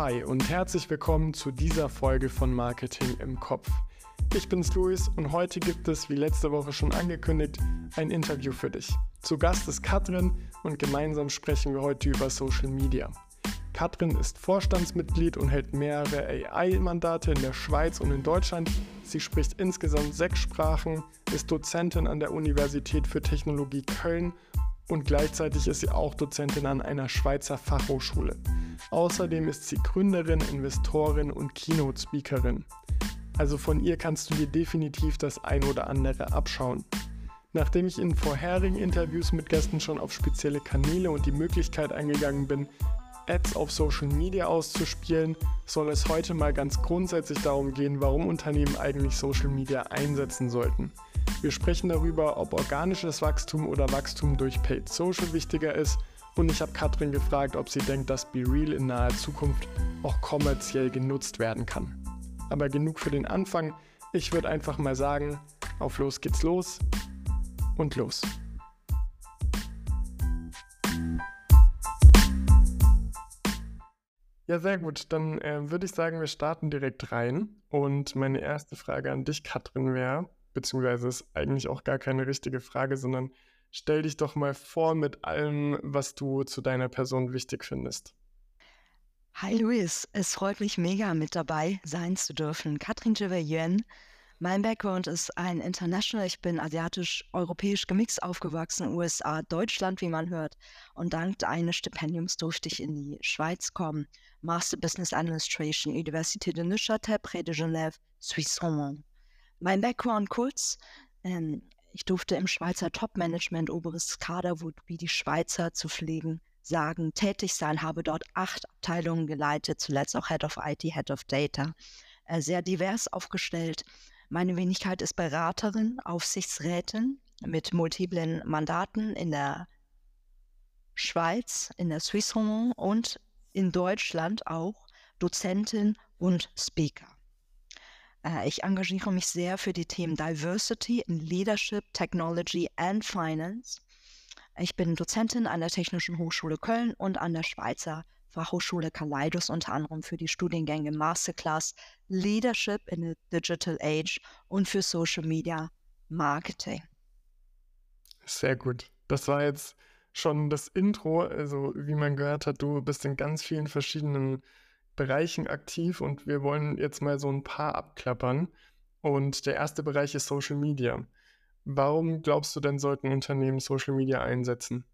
Hi und herzlich willkommen zu dieser Folge von Marketing im Kopf. Ich bin's Luis und heute gibt es, wie letzte Woche schon angekündigt, ein Interview für dich. Zu Gast ist Katrin und gemeinsam sprechen wir heute über Social Media. Katrin ist Vorstandsmitglied und hält mehrere AI-Mandate in der Schweiz und in Deutschland. Sie spricht insgesamt sechs Sprachen, ist Dozentin an der Universität für Technologie Köln und gleichzeitig ist sie auch Dozentin an einer Schweizer Fachhochschule. Außerdem ist sie Gründerin, Investorin und Keynote-Speakerin. Also von ihr kannst du dir definitiv das ein oder andere abschauen. Nachdem ich in vorherigen Interviews mit Gästen schon auf spezielle Kanäle und die Möglichkeit eingegangen bin, Ads auf Social Media auszuspielen, soll es heute mal ganz grundsätzlich darum gehen, warum Unternehmen eigentlich Social Media einsetzen sollten. Wir sprechen darüber, ob organisches Wachstum oder Wachstum durch Paid Social wichtiger ist und ich habe Katrin gefragt, ob sie denkt, dass BeReal in naher Zukunft auch kommerziell genutzt werden kann. Aber genug für den Anfang. Ich würde einfach mal sagen, auf los geht's los und los. Ja, sehr gut. Dann äh, würde ich sagen, wir starten direkt rein. Und meine erste Frage an dich, Katrin, wäre, beziehungsweise ist eigentlich auch gar keine richtige Frage, sondern stell dich doch mal vor mit allem, was du zu deiner Person wichtig findest. Hi Luis, es freut mich mega mit dabei sein zu dürfen. Katrin Jiver-Yuen. Mein Background ist ein International. Ich bin asiatisch-europäisch gemixt aufgewachsen, USA, Deutschland, wie man hört. Und dank eines Stipendiums durfte ich in die Schweiz kommen. Master Business Administration, Université de Neuchâtel, Près de Genève, Suisse Romande. Mein Background kurz. Ähm, ich durfte im Schweizer Top-Management, oberes Kader, wie die Schweizer zu pflegen, sagen, tätig sein, habe dort acht Abteilungen geleitet, zuletzt auch Head of IT, Head of Data. Äh, sehr divers aufgestellt. Meine Wenigkeit ist Beraterin, Aufsichtsrätin mit multiplen Mandaten in der Schweiz, in der Romand und in Deutschland auch Dozentin und Speaker. Äh, ich engagiere mich sehr für die Themen Diversity in Leadership, Technology and Finance. Ich bin Dozentin an der Technischen Hochschule Köln und an der Schweizer Fachhochschule Kaleidos unter anderem für die Studiengänge Masterclass Leadership in the Digital Age und für Social Media Marketing. Sehr gut. Das war jetzt schon das Intro. Also, wie man gehört hat, du bist in ganz vielen verschiedenen Bereichen aktiv und wir wollen jetzt mal so ein paar abklappern. Und der erste Bereich ist Social Media. Warum glaubst du denn, sollten Unternehmen Social Media einsetzen?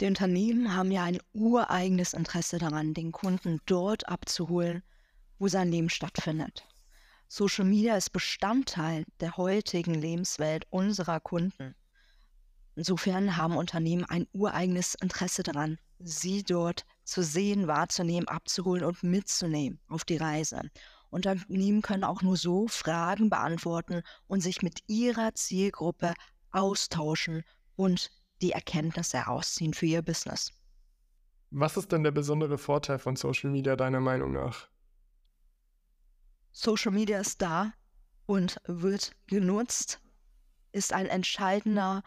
Die Unternehmen haben ja ein ureigenes Interesse daran, den Kunden dort abzuholen, wo sein Leben stattfindet. Social Media ist Bestandteil der heutigen Lebenswelt unserer Kunden. Insofern haben Unternehmen ein ureigenes Interesse daran, sie dort zu sehen, wahrzunehmen, abzuholen und mitzunehmen auf die Reise. Unternehmen können auch nur so Fragen beantworten und sich mit ihrer Zielgruppe austauschen und die Erkenntnisse herausziehen für ihr Business. Was ist denn der besondere Vorteil von Social Media deiner Meinung nach? Social Media ist da und wird genutzt, ist ein entscheidender,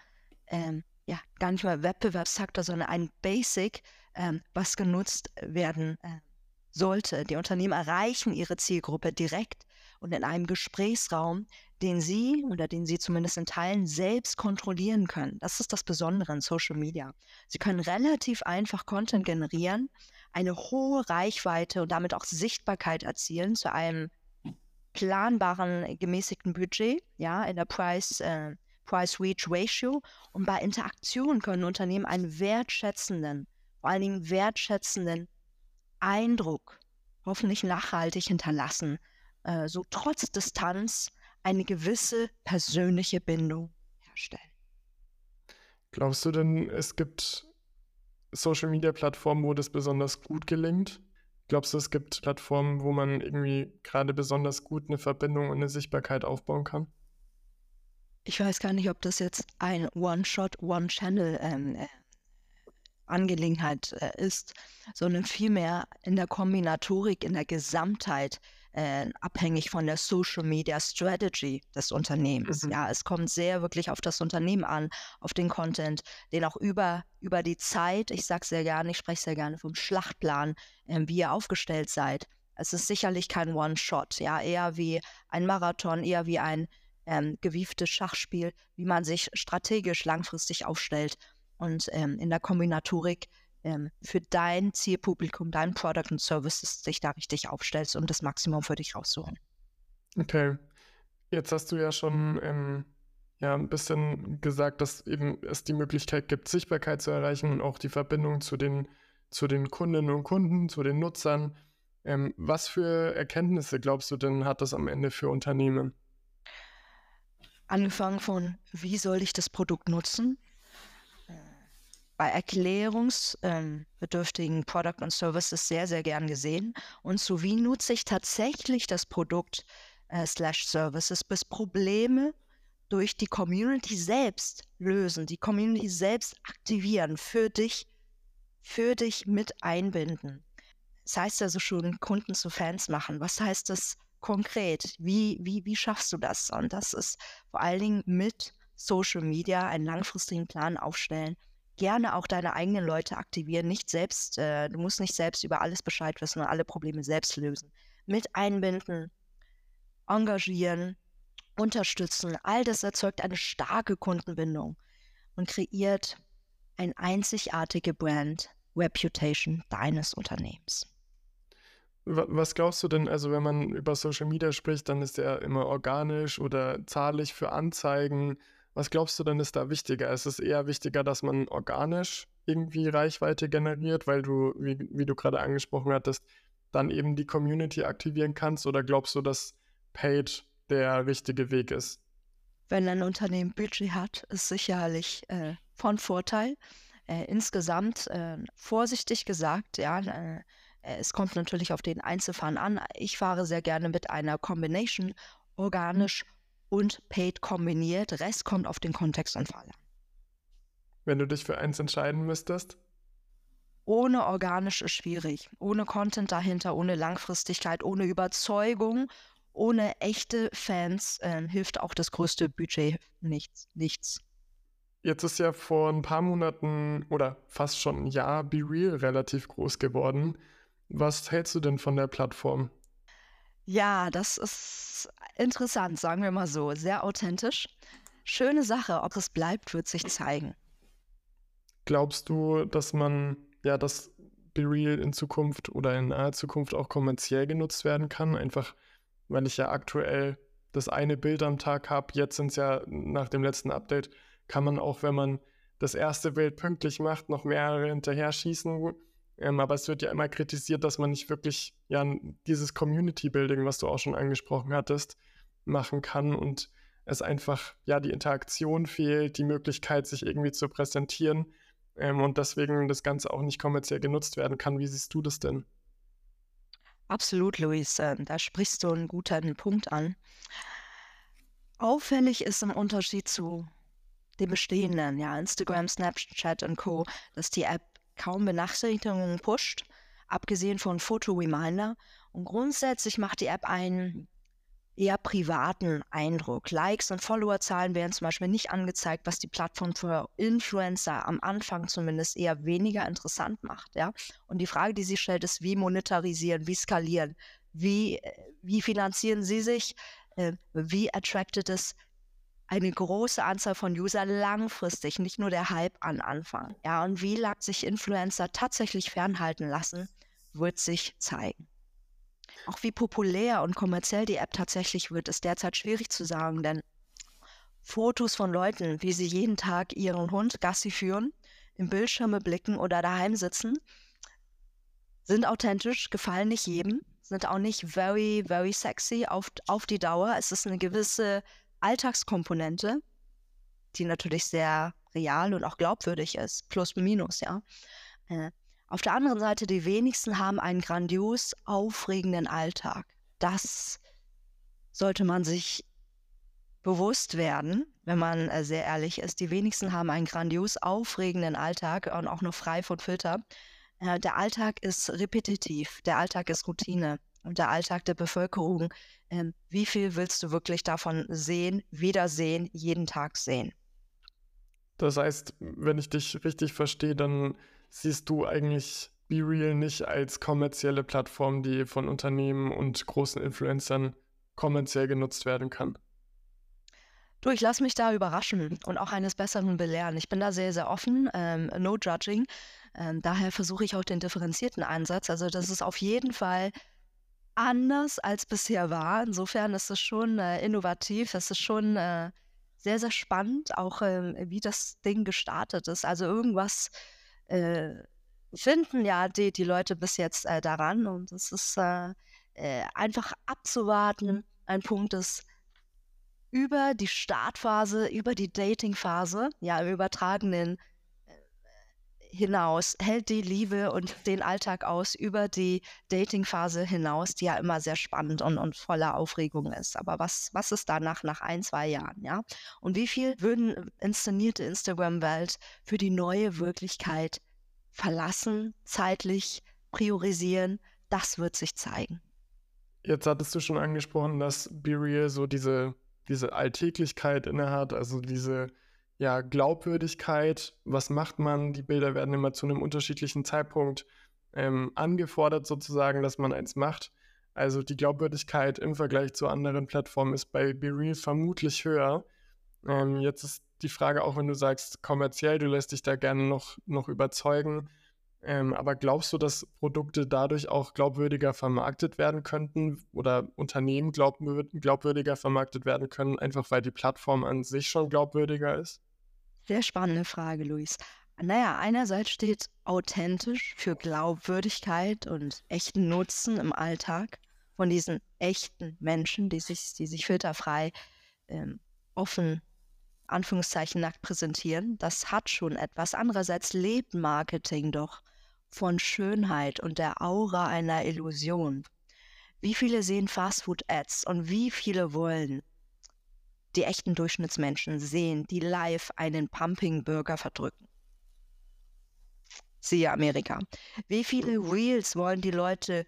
ähm, ja, gar nicht mal Wettbewerbsfaktor, sondern ein Basic, ähm, was genutzt werden äh, sollte. Die Unternehmen erreichen ihre Zielgruppe direkt und in einem Gesprächsraum, den sie oder den sie zumindest in Teilen selbst kontrollieren können. Das ist das Besondere in Social Media. Sie können relativ einfach Content generieren, eine hohe Reichweite und damit auch Sichtbarkeit erzielen zu einem planbaren, gemäßigten Budget, ja, in der Price, äh, Price-Reach-Ratio. Und bei Interaktion können Unternehmen einen wertschätzenden vor allen Dingen wertschätzenden Eindruck hoffentlich nachhaltig hinterlassen, äh, so trotz Distanz eine gewisse persönliche Bindung herstellen. Glaubst du denn, es gibt Social-Media-Plattformen, wo das besonders gut gelingt? Glaubst du, es gibt Plattformen, wo man irgendwie gerade besonders gut eine Verbindung und eine Sichtbarkeit aufbauen kann? Ich weiß gar nicht, ob das jetzt ein One-Shot, One-Channel ähm, äh, Angelegenheit äh, ist, sondern vielmehr in der Kombinatorik, in der Gesamtheit äh, abhängig von der Social Media Strategy des Unternehmens. Mhm. Ja, es kommt sehr wirklich auf das Unternehmen an, auf den Content, den auch über, über die Zeit, ich sage sehr gerne, ich spreche sehr gerne vom Schlachtplan, äh, wie ihr aufgestellt seid. Es ist sicherlich kein One-Shot, ja, eher wie ein Marathon, eher wie ein ähm, gewieftes Schachspiel, wie man sich strategisch langfristig aufstellt und ähm, in der Kombinatorik ähm, für dein Zielpublikum, dein Product und Services dich da richtig aufstellst und das Maximum für dich rauszuholen. Okay. Jetzt hast du ja schon ähm, ja, ein bisschen gesagt, dass eben es die Möglichkeit gibt, Sichtbarkeit zu erreichen und auch die Verbindung zu den, zu den Kundinnen und Kunden, zu den Nutzern. Ähm, was für Erkenntnisse glaubst du denn hat das am Ende für Unternehmen? Angefangen von, wie soll ich das Produkt nutzen? Bei erklärungsbedürftigen ähm, Product und Services sehr, sehr gern gesehen. Und so wie nutze ich tatsächlich das Produkt äh, slash Services, bis Probleme durch die Community selbst lösen, die Community selbst aktivieren, für dich, für dich mit einbinden. Das heißt also schon, Kunden zu Fans machen. Was heißt das konkret? Wie, wie, wie schaffst du das? Und das ist vor allen Dingen mit Social Media einen langfristigen Plan aufstellen, gerne auch deine eigenen Leute aktivieren, nicht selbst, äh, du musst nicht selbst über alles Bescheid wissen und alle Probleme selbst lösen. Mit einbinden, engagieren, unterstützen, all das erzeugt eine starke Kundenbindung und kreiert ein einzigartige Brand Reputation deines Unternehmens. Was glaubst du denn, also wenn man über Social Media spricht, dann ist er immer organisch oder zahllich für Anzeigen was glaubst du denn ist da wichtiger? Ist es eher wichtiger, dass man organisch irgendwie Reichweite generiert, weil du, wie, wie du gerade angesprochen hattest, dann eben die Community aktivieren kannst? Oder glaubst du, dass Paid der richtige Weg ist? Wenn ein Unternehmen Budget hat, ist sicherlich äh, von Vorteil. Äh, insgesamt äh, vorsichtig gesagt, ja, äh, es kommt natürlich auf den Einzelfall an. Ich fahre sehr gerne mit einer Combination organisch und Paid kombiniert. Rest kommt auf den Kontext und Fall an. Wenn du dich für eins entscheiden müsstest? Ohne organisch ist schwierig. Ohne Content dahinter, ohne Langfristigkeit, ohne Überzeugung, ohne echte Fans äh, hilft auch das größte Budget nichts. nichts. Jetzt ist ja vor ein paar Monaten oder fast schon ein Jahr Be Real relativ groß geworden. Was hältst du denn von der Plattform? Ja, das ist interessant, sagen wir mal so. Sehr authentisch. Schöne Sache. Ob es bleibt, wird sich zeigen. Glaubst du, dass man ja das BeReal in Zukunft oder in naher Zukunft auch kommerziell genutzt werden kann? Einfach, weil ich ja aktuell das eine Bild am Tag habe. Jetzt sind es ja nach dem letzten Update, kann man auch, wenn man das erste Bild pünktlich macht, noch mehrere hinterher schießen. Ähm, aber es wird ja immer kritisiert, dass man nicht wirklich ja dieses Community-Building, was du auch schon angesprochen hattest, machen kann und es einfach ja die Interaktion fehlt, die Möglichkeit, sich irgendwie zu präsentieren ähm, und deswegen das Ganze auch nicht kommerziell genutzt werden kann. Wie siehst du das denn? Absolut, Luis. Äh, da sprichst du einen guten Punkt an. Auffällig ist im Unterschied zu dem bestehenden, ja, Instagram, Snapchat und Co., dass die App kaum Benachrichtigungen pusht, abgesehen von Foto-Reminder. Und grundsätzlich macht die App einen eher privaten Eindruck. Likes und Followerzahlen werden zum Beispiel nicht angezeigt, was die Plattform für Influencer am Anfang zumindest eher weniger interessant macht. Ja? Und die Frage, die sie stellt, ist, wie monetarisieren, wie skalieren, wie, äh, wie finanzieren sie sich, äh, wie attracted es eine große Anzahl von User langfristig, nicht nur der Hype an Anfang. Ja, und wie lange sich Influencer tatsächlich fernhalten lassen, wird sich zeigen. Auch wie populär und kommerziell die App tatsächlich wird, ist derzeit schwierig zu sagen, denn Fotos von Leuten, wie sie jeden Tag ihren Hund Gassi führen, im Bildschirme blicken oder daheim sitzen, sind authentisch, gefallen nicht jedem, sind auch nicht very, very sexy auf, auf die Dauer. Es ist eine gewisse Alltagskomponente, die natürlich sehr real und auch glaubwürdig ist, plus minus, ja. Äh, auf der anderen Seite, die wenigsten haben einen grandios aufregenden Alltag. Das sollte man sich bewusst werden. wenn man äh, sehr ehrlich ist. Die wenigsten haben einen grandios aufregenden Alltag und auch noch frei von Filter. Äh, der Alltag ist repetitiv, der Alltag ist Routine und der Alltag der Bevölkerung. Ähm, wie viel willst du wirklich davon sehen, wiedersehen, jeden Tag sehen? Das heißt, wenn ich dich richtig verstehe, dann siehst du eigentlich BeReal nicht als kommerzielle Plattform, die von Unternehmen und großen Influencern kommerziell genutzt werden kann. Du, ich lasse mich da überraschen und auch eines Besseren belehren. Ich bin da sehr, sehr offen, ähm, no judging. Ähm, daher versuche ich auch den differenzierten Ansatz. Also das ist auf jeden Fall anders als bisher war. Insofern ist es schon äh, innovativ, es ist schon äh, sehr, sehr spannend, auch äh, wie das Ding gestartet ist. Also irgendwas äh, finden ja die, die Leute bis jetzt äh, daran und es ist äh, einfach abzuwarten. Ein Punkt ist, über die Startphase, über die Datingphase, ja, im übertragenen hinaus, hält die Liebe und den Alltag aus über die Datingphase hinaus, die ja immer sehr spannend und, und voller Aufregung ist. Aber was, was ist danach, nach ein, zwei Jahren, ja? Und wie viel würden inszenierte Instagram-Welt für die neue Wirklichkeit verlassen, zeitlich priorisieren? Das wird sich zeigen. Jetzt hattest du schon angesprochen, dass BeReal so diese diese Alltäglichkeit innehat, also diese ja, Glaubwürdigkeit, was macht man? Die Bilder werden immer zu einem unterschiedlichen Zeitpunkt ähm, angefordert, sozusagen, dass man eins macht. Also die Glaubwürdigkeit im Vergleich zu anderen Plattformen ist bei BeReal vermutlich höher. Ähm, jetzt ist die Frage, auch wenn du sagst, kommerziell, du lässt dich da gerne noch, noch überzeugen, ähm, aber glaubst du, dass Produkte dadurch auch glaubwürdiger vermarktet werden könnten oder Unternehmen glaubwür glaubwürdiger vermarktet werden können, einfach weil die Plattform an sich schon glaubwürdiger ist? Sehr spannende Frage, Luis. Naja, einerseits steht authentisch für Glaubwürdigkeit und echten Nutzen im Alltag von diesen echten Menschen, die sich, die sich filterfrei ähm, offen Anführungszeichen nackt präsentieren, das hat schon etwas. Andererseits lebt Marketing doch von Schönheit und der Aura einer Illusion. Wie viele sehen Fastfood-Ads und wie viele wollen die echten Durchschnittsmenschen sehen, die live einen Pumping-Burger verdrücken? Siehe Amerika. Wie viele Reels wollen die Leute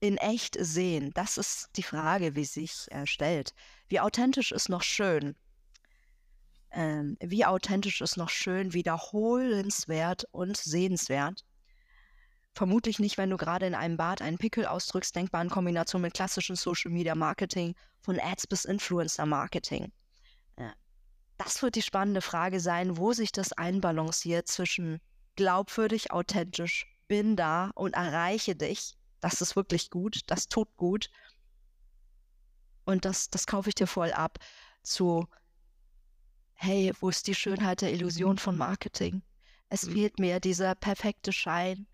in echt sehen? Das ist die Frage, wie sich äh, stellt. Wie authentisch ist noch schön? ähm, wie authentisch ist noch schön, wiederholenswert und sehenswert. Vermutlich nicht, wenn du gerade in einem Bad einen Pickel ausdrückst, denkbar in Kombination mit klassischem Social Media Marketing, von Ads bis Influencer Marketing. Das wird die spannende Frage sein, wo sich das einbalanciert zwischen glaubwürdig, authentisch, bin da und erreiche dich. Das ist wirklich gut, das tut gut. Und das, das kaufe ich dir voll ab. Zu hey, wo ist die Schönheit der Illusion von Marketing? Es mhm. fehlt mir dieser perfekte Schein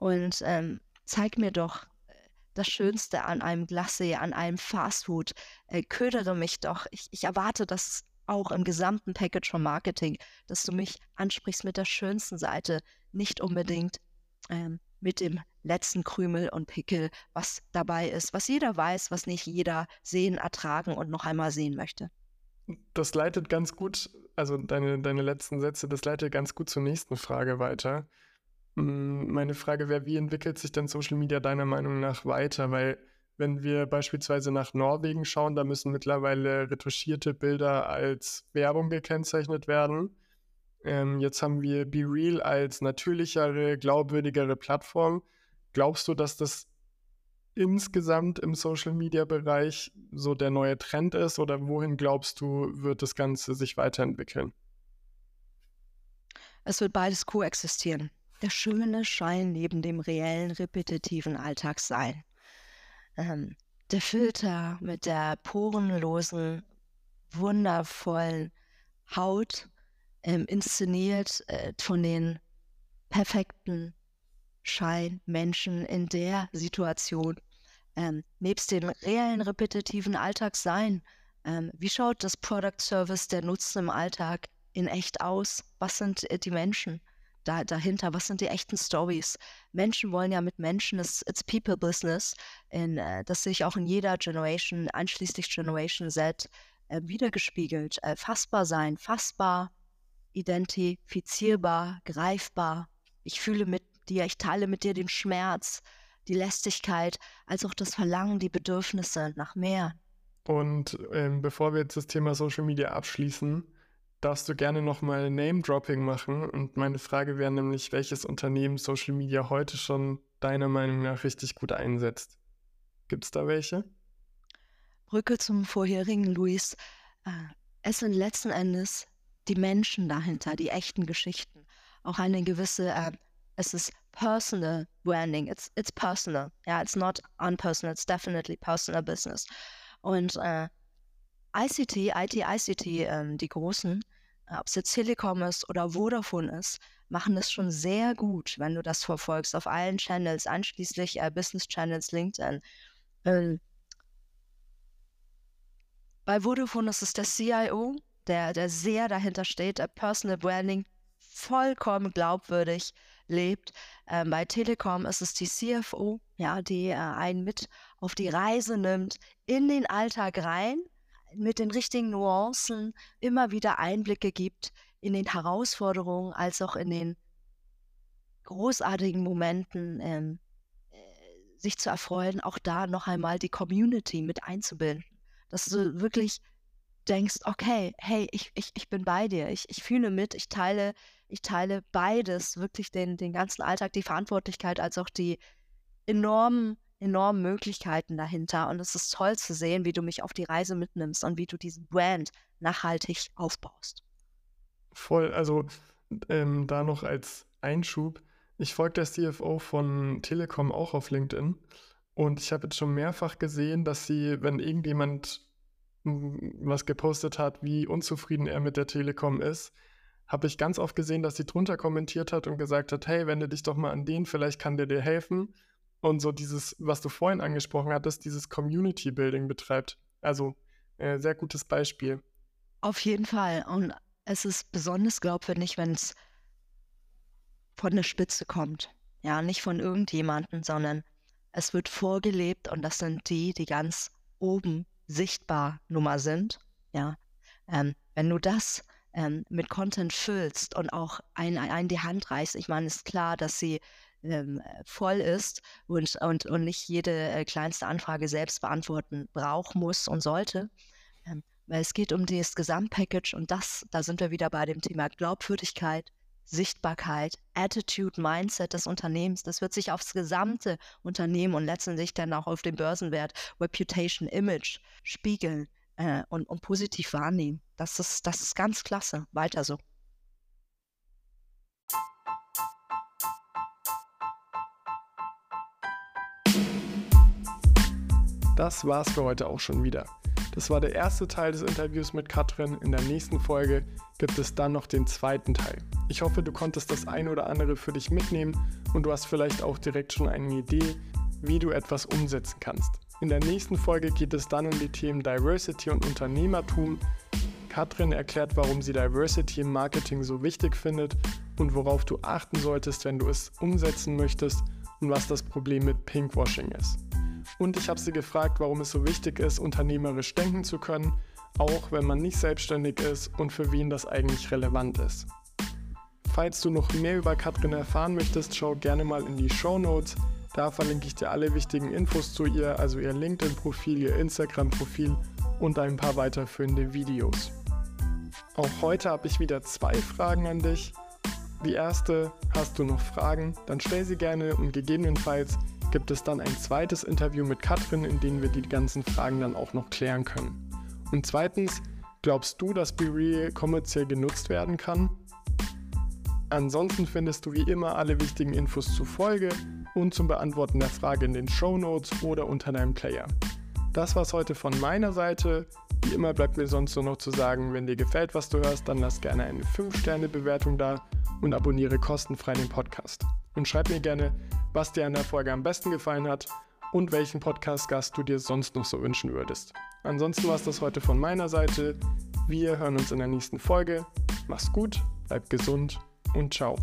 und ähm, zeig mir doch äh, das Schönste an einem Glacé, an einem Fastfood. Äh, ködere mich doch. Ich, ich erwarte das auch im gesamten Package von Marketing, dass du mich ansprichst mit der schönsten Seite, nicht unbedingt ähm, mit dem letzten Krümel und Pickel, was dabei ist, was jeder weiß, was nicht jeder sehen, ertragen und noch einmal sehen möchte das leitet ganz gut, also deine, deine letzten Sätze, das leitet ganz gut zur nächsten Frage weiter. Mm, meine Frage wäre, wie entwickelt sich denn Social Media deiner Meinung nach weiter? Weil wenn wir beispielsweise nach Norwegen schauen, da müssen mittlerweile retuschierte Bilder als Werbung gekennzeichnet werden. Ähm, jetzt haben wir BeReal als natürlichere, glaubwürdigere Plattform. Glaubst du, dass das insgesamt im Social-Media-Bereich so der neue Trend ist oder wohin glaubst du, wird das Ganze sich weiterentwickeln? Es wird beides koexistieren. Der schöne Schein neben dem reellen, repetitiven Alltag sein. Ähm, der Filter mit der porenlosen, wundervollen Haut, ähm, inszeniert äh, von den perfekten Schein Menschen in der Situation ähm, nebst dem reellen, repetitiven Alltag sein? Ähm, wie schaut das Product Service der Nutzen im Alltag in echt aus? Was sind äh, die Menschen da, dahinter? Was sind die echten Stories? Menschen wollen ja mit Menschen, it's, it's People Business, in, äh, das sehe ich auch in jeder Generation, einschließlich Generation Z, äh, wiedergespiegelt. Äh, fassbar sein, fassbar, identifizierbar, greifbar. Ich fühle mit dir, ich teile mit dir den Schmerz, die Lästigkeit, als auch das Verlangen, die Bedürfnisse nach mehr. Und ähm, bevor wir jetzt das Thema Social Media abschließen, darfst du gerne nochmal Name-Dropping machen. Und meine Frage wäre nämlich, welches Unternehmen Social Media heute schon deiner Meinung nach richtig gut einsetzt? Gibt es da welche? Brücke zum vorherigen, Luis. Äh, es sind letzten Endes die Menschen dahinter, die echten Geschichten. Auch eine gewisse, äh, es ist personal branding. It's, it's personal. Ja, yeah, it's not unpersonal. It's definitely personal business. Und äh, ICT, IT, ICT, ähm, die großen, ob es jetzt Telekom ist oder Vodafone ist, machen das schon sehr gut, wenn du das verfolgst auf allen Channels, einschließlich äh, Business Channels, LinkedIn. Ähm, bei Vodafone ist es der CIO, der, der sehr dahinter steht, der Personal Branding vollkommen glaubwürdig lebt. Ähm, bei Telekom ist es die CFO, ja, die äh, einen mit auf die Reise nimmt, in den Alltag rein, mit den richtigen Nuancen immer wieder Einblicke gibt in den Herausforderungen als auch in den großartigen Momenten, ähm, äh, sich zu erfreuen, auch da noch einmal die Community mit einzubinden. Dass du wirklich denkst, okay, hey, ich, ich, ich bin bei dir, ich, ich fühle mit, ich teile, ich teile beides, wirklich den, den ganzen Alltag, die Verantwortlichkeit als auch die enormen, enormen Möglichkeiten dahinter. Und es ist toll zu sehen, wie du mich auf die Reise mitnimmst und wie du diesen Brand nachhaltig aufbaust. Voll, also ähm, da noch als Einschub. Ich folge der CFO von Telekom auch auf LinkedIn und ich habe jetzt schon mehrfach gesehen, dass sie, wenn irgendjemand was gepostet hat, wie unzufrieden er mit der Telekom ist, habe ich ganz oft gesehen, dass sie drunter kommentiert hat und gesagt hat, hey, wende dich doch mal an den, vielleicht kann der dir helfen. Und so dieses, was du vorhin angesprochen hattest, dieses Community Building betreibt. Also äh, sehr gutes Beispiel. Auf jeden Fall. Und es ist besonders glaubwürdig, wenn es von der Spitze kommt. Ja, nicht von irgendjemandem, sondern es wird vorgelebt und das sind die, die ganz oben sichtbar Nummer sind. Ja, ähm, wenn du das ähm, mit Content füllst und auch ein, ein die Hand reichst, ich meine, ist klar, dass sie ähm, voll ist und, und, und nicht jede äh, kleinste Anfrage selbst beantworten braucht, muss und sollte. Ähm, weil es geht um das Gesamtpackage und das, da sind wir wieder bei dem Thema Glaubwürdigkeit, Sichtbarkeit, Attitude, Mindset des Unternehmens. Das wird sich aufs gesamte Unternehmen und letztendlich dann auch auf den Börsenwert, Reputation, Image spiegeln äh, und, und positiv wahrnehmen. Das ist, das ist ganz klasse. Weiter so. Das war's für heute auch schon wieder. Das war der erste Teil des Interviews mit Katrin. In der nächsten Folge gibt es dann noch den zweiten Teil. Ich hoffe, du konntest das ein oder andere für dich mitnehmen und du hast vielleicht auch direkt schon eine Idee, wie du etwas umsetzen kannst. In der nächsten Folge geht es dann um die Themen Diversity und Unternehmertum. Katrin erklärt, warum sie Diversity im Marketing so wichtig findet und worauf du achten solltest, wenn du es umsetzen möchtest und was das Problem mit Pinkwashing ist. Und ich habe sie gefragt, warum es so wichtig ist, unternehmerisch denken zu können, auch wenn man nicht selbstständig ist und für wen das eigentlich relevant ist. Falls du noch mehr über Katrin erfahren möchtest, schau gerne mal in die Show Notes. Da verlinke ich dir alle wichtigen Infos zu ihr, also ihr LinkedIn-Profil, ihr Instagram-Profil und ein paar weiterführende Videos. Auch heute habe ich wieder zwei Fragen an dich. Die erste, hast du noch Fragen? Dann stell sie gerne und gegebenenfalls gibt es dann ein zweites Interview mit Katrin, in dem wir die ganzen Fragen dann auch noch klären können. Und zweitens, glaubst du, dass BeReal kommerziell genutzt werden kann? Ansonsten findest du wie immer alle wichtigen Infos zur Folge und zum Beantworten der Frage in den Show Notes oder unter deinem Player. Das war's heute von meiner Seite. Wie immer bleibt mir sonst nur noch zu sagen, wenn dir gefällt, was du hörst, dann lass gerne eine 5-Sterne-Bewertung da und abonniere kostenfrei den Podcast. Und schreib mir gerne, was dir an der Folge am besten gefallen hat und welchen Podcast-Gast du dir sonst noch so wünschen würdest. Ansonsten war es das heute von meiner Seite. Wir hören uns in der nächsten Folge. Mach's gut, bleib gesund und ciao.